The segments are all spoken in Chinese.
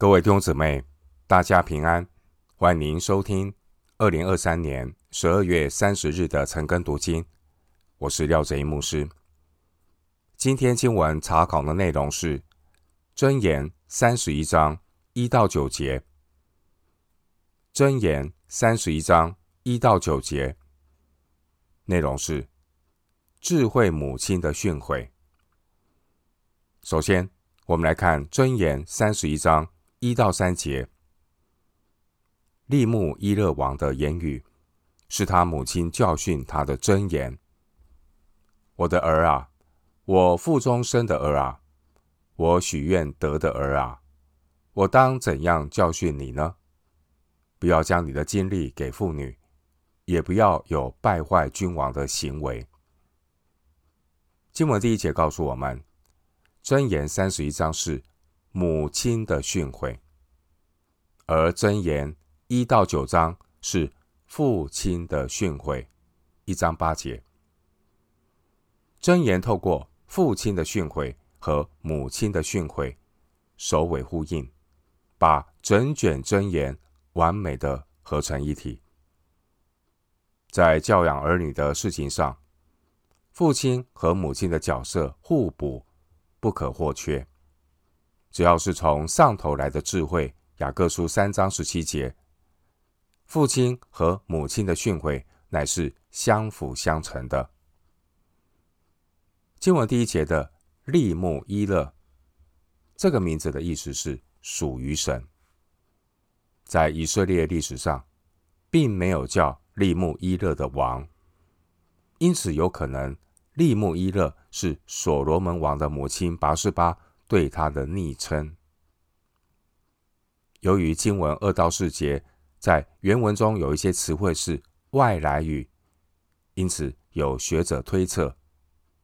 各位弟兄姊妹，大家平安，欢迎收听二零二三年十二月三十日的晨更读经。我是廖哲一牧师。今天经文查考的内容是《箴言》三十一章一到九节，《箴言》三十一章一到九节内容是智慧母亲的训诲。首先，我们来看《箴言》三十一章。一到三节，利木伊勒王的言语是他母亲教训他的箴言。我的儿啊，我腹中生的儿啊，我许愿得的儿啊，我当怎样教训你呢？不要将你的精力给妇女，也不要有败坏君王的行为。经文第一节告诉我们，箴言三十一章是。母亲的训诲，而箴言一到九章是父亲的训诲，一章八节。箴言透过父亲的训诲和母亲的训诲，首尾呼应，把整卷箴言完美的合成一体。在教养儿女的事情上，父亲和母亲的角色互补，不可或缺。只要是从上头来的智慧，雅各书三章十七节，父亲和母亲的训诲乃是相辅相成的。经文第一节的利木伊勒，这个名字的意思是属于神。在以色列历史上，并没有叫利木伊勒的王，因此有可能利木伊勒是所罗门王的母亲拔示巴。对他的昵称。由于经文二到四节在原文中有一些词汇是外来语，因此有学者推测，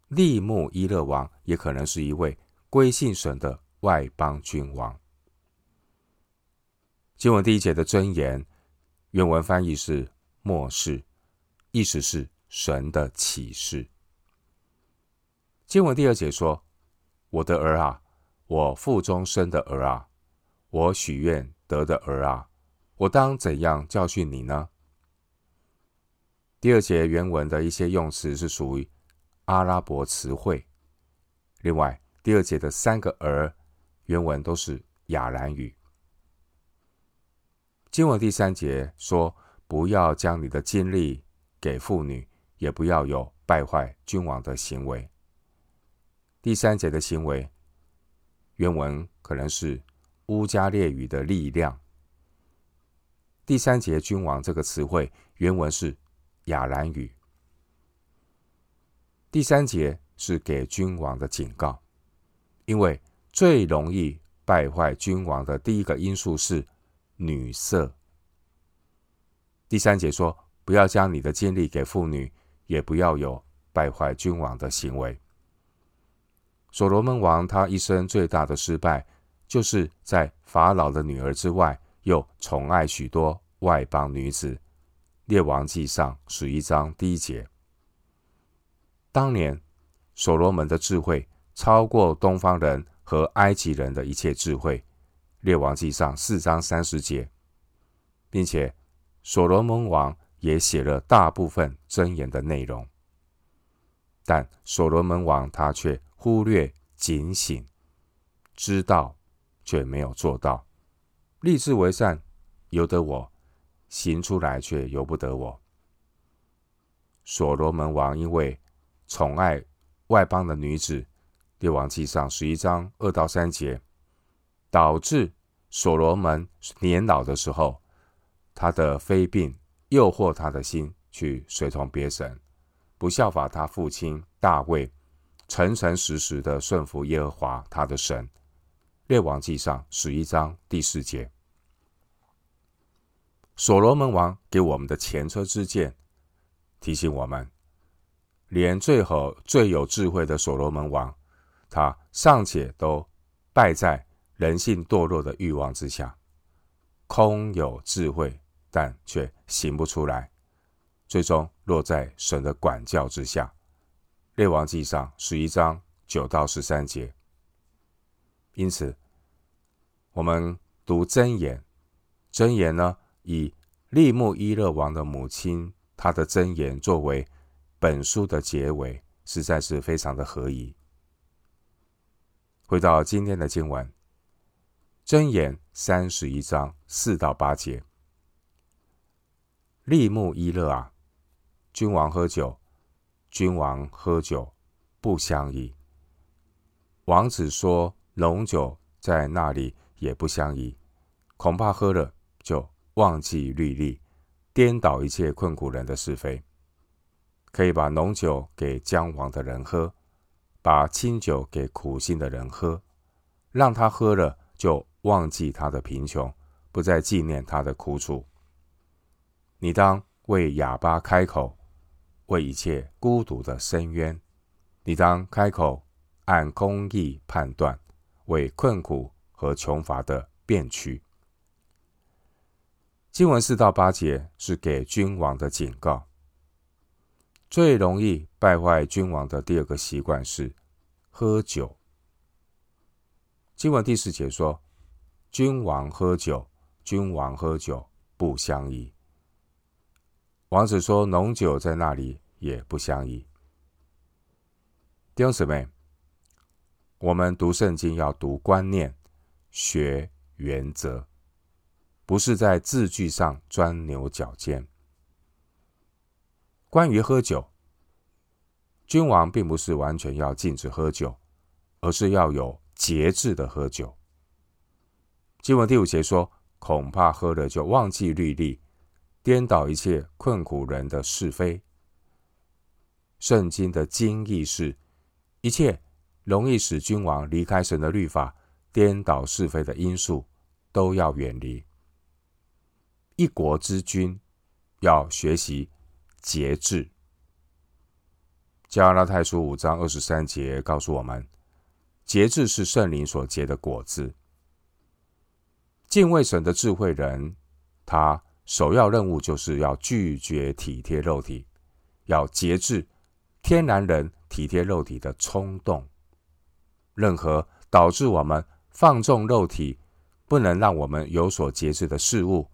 利木伊勒王也可能是一位归信神的外邦君王。经文第一节的箴言，原文翻译是末世，意思是神的启示。经文第二节说：“我的儿啊。”我腹中生的儿啊，我许愿得的儿啊，我当怎样教训你呢？第二节原文的一些用词是属于阿拉伯词汇。另外，第二节的三个儿原文都是亚兰语。经文第三节说：“不要将你的精力给妇女，也不要有败坏君王的行为。”第三节的行为。原文可能是乌加列语的力量。第三节“君王”这个词汇原文是亚兰语。第三节是给君王的警告，因为最容易败坏君王的第一个因素是女色。第三节说：“不要将你的精力给妇女，也不要有败坏君王的行为。”所罗门王他一生最大的失败，就是在法老的女儿之外，又宠爱许多外邦女子。列王记上十一章第一节。当年所罗门的智慧超过东方人和埃及人的一切智慧。列王记上四章三十节，并且所罗门王也写了大部分箴言的内容，但所罗门王他却。忽略警醒，知道却没有做到，立志为善由得我，行出来却由不得我。所罗门王因为宠爱外邦的女子，列王记上十一章二到三节，导致所罗门年老的时候，他的妃嫔诱惑他的心去随从别神，不效法他父亲大卫。诚诚实实的顺服耶和华他的神，列王记上十一章第四节。所罗门王给我们的前车之鉴，提醒我们，连最后最有智慧的所罗门王，他尚且都败在人性堕落的欲望之下，空有智慧，但却行不出来，最终落在神的管教之下。列王记上十一章九到十三节，因此，我们读箴言，箴言呢，以利木伊勒王的母亲她的箴言作为本书的结尾，实在是非常的合宜。回到今天的经文，箴言三十一章四到八节，利木伊勒啊，君王喝酒，君王喝酒不相宜。王子说：“浓酒在那里也不相宜，恐怕喝了就忘记律例，颠倒一切困苦人的是非。可以把浓酒给将亡的人喝，把清酒给苦心的人喝，让他喝了就忘记他的贫穷，不再纪念他的苦楚。你当为哑巴开口，为一切孤独的深渊。你当开口。”按公义判断，为困苦和穷乏的辩屈。经文四到八节是给君王的警告。最容易败坏君王的第二个习惯是喝酒。经文第四节说：“君王喝酒，君王喝酒不相宜。”王子说：“浓酒在那里也不相宜。”弟兄姊妹。我们读圣经要读观念、学原则，不是在字句上钻牛角尖。关于喝酒，君王并不是完全要禁止喝酒，而是要有节制的喝酒。经文第五节说：“恐怕喝了就忘记律例，颠倒一切困苦人的是非。”圣经的经义是一切。容易使君王离开神的律法、颠倒是非的因素，都要远离。一国之君要学习节制。加拉太书五章二十三节告诉我们，节制是圣灵所结的果子。敬畏神的智慧人，他首要任务就是要拒绝体贴肉体，要节制天然人体贴肉体的冲动。任何导致我们放纵肉体，不能让我们有所节制的事物，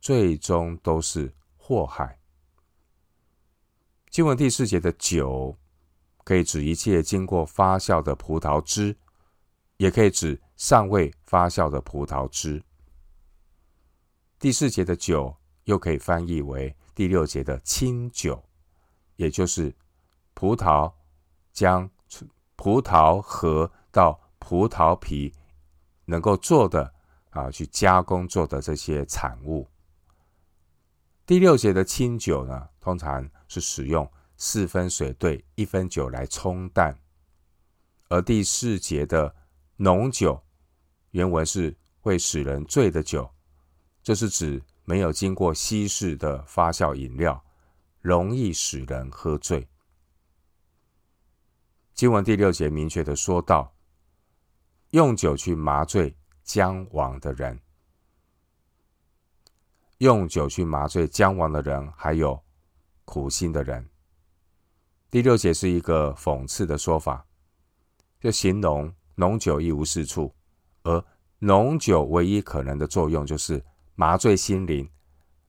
最终都是祸害。经文第四节的酒，可以指一切经过发酵的葡萄汁，也可以指尚未发酵的葡萄汁。第四节的酒，又可以翻译为第六节的清酒，也就是葡萄将葡萄核。到葡萄皮能够做的啊，去加工做的这些产物。第六节的清酒呢，通常是使用四分水兑一分酒来冲淡；而第四节的浓酒，原文是会使人醉的酒，这是指没有经过稀释的发酵饮料，容易使人喝醉。经文第六节明确的说道。用酒去麻醉将亡的人，用酒去麻醉将亡的人，还有苦心的人。第六节是一个讽刺的说法，就形容浓酒一无是处，而浓酒唯一可能的作用就是麻醉心灵，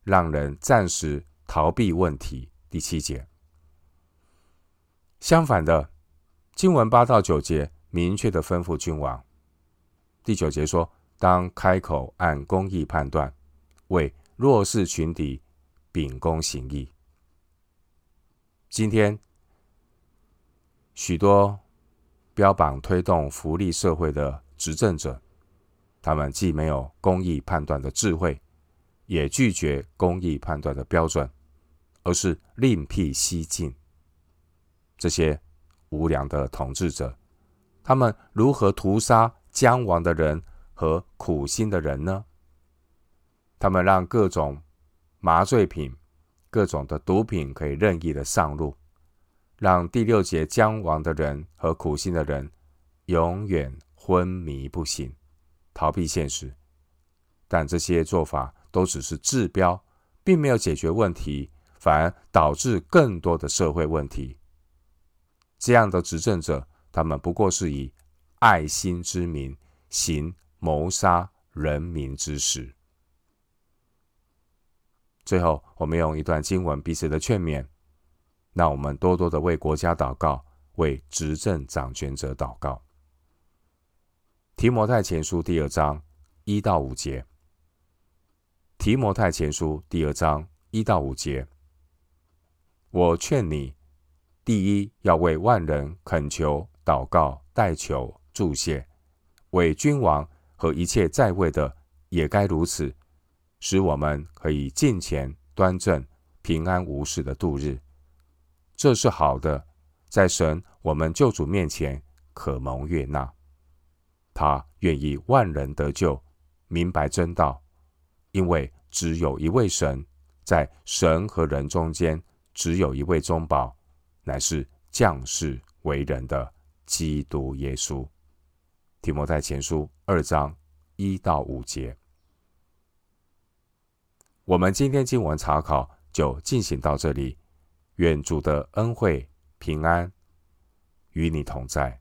让人暂时逃避问题。第七节，相反的，经文八到九节明确的吩咐君王。第九节说：“当开口按公义判断，为弱势群体秉公行义。”今天，许多标榜推动福利社会的执政者，他们既没有公义判断的智慧，也拒绝公义判断的标准，而是另辟蹊径。这些无良的统治者，他们如何屠杀将亡的人和苦心的人呢？他们让各种麻醉品、各种的毒品可以任意的上路，让第六节将亡的人和苦心的人永远昏迷不醒，逃避现实。但这些做法都只是治标，并没有解决问题，反而导致更多的社会问题。这样的执政者，他们不过是以爱心之名行谋杀人民之时。最后，我们用一段经文彼此的劝勉，让我们多多的为国家祷告，为执政掌权者祷告。提摩太前书第二章一到五节。提摩太前书第二章一到五节，我劝你，第一要为万人恳求、祷告、代求、祝谢，为君王和一切在位的也该如此，使我们可以敬虔、端正、平安无事的度日。这是好的，在神我们救主面前可蒙悦纳。他愿意万人得救，明白真道。因为只有一位神，在神和人中间，只有一位中保，乃是降世为人的基督耶稣。提摩太前书二章一到五节。我们今天经文查考就进行到这里，愿主的恩惠平安与你同在。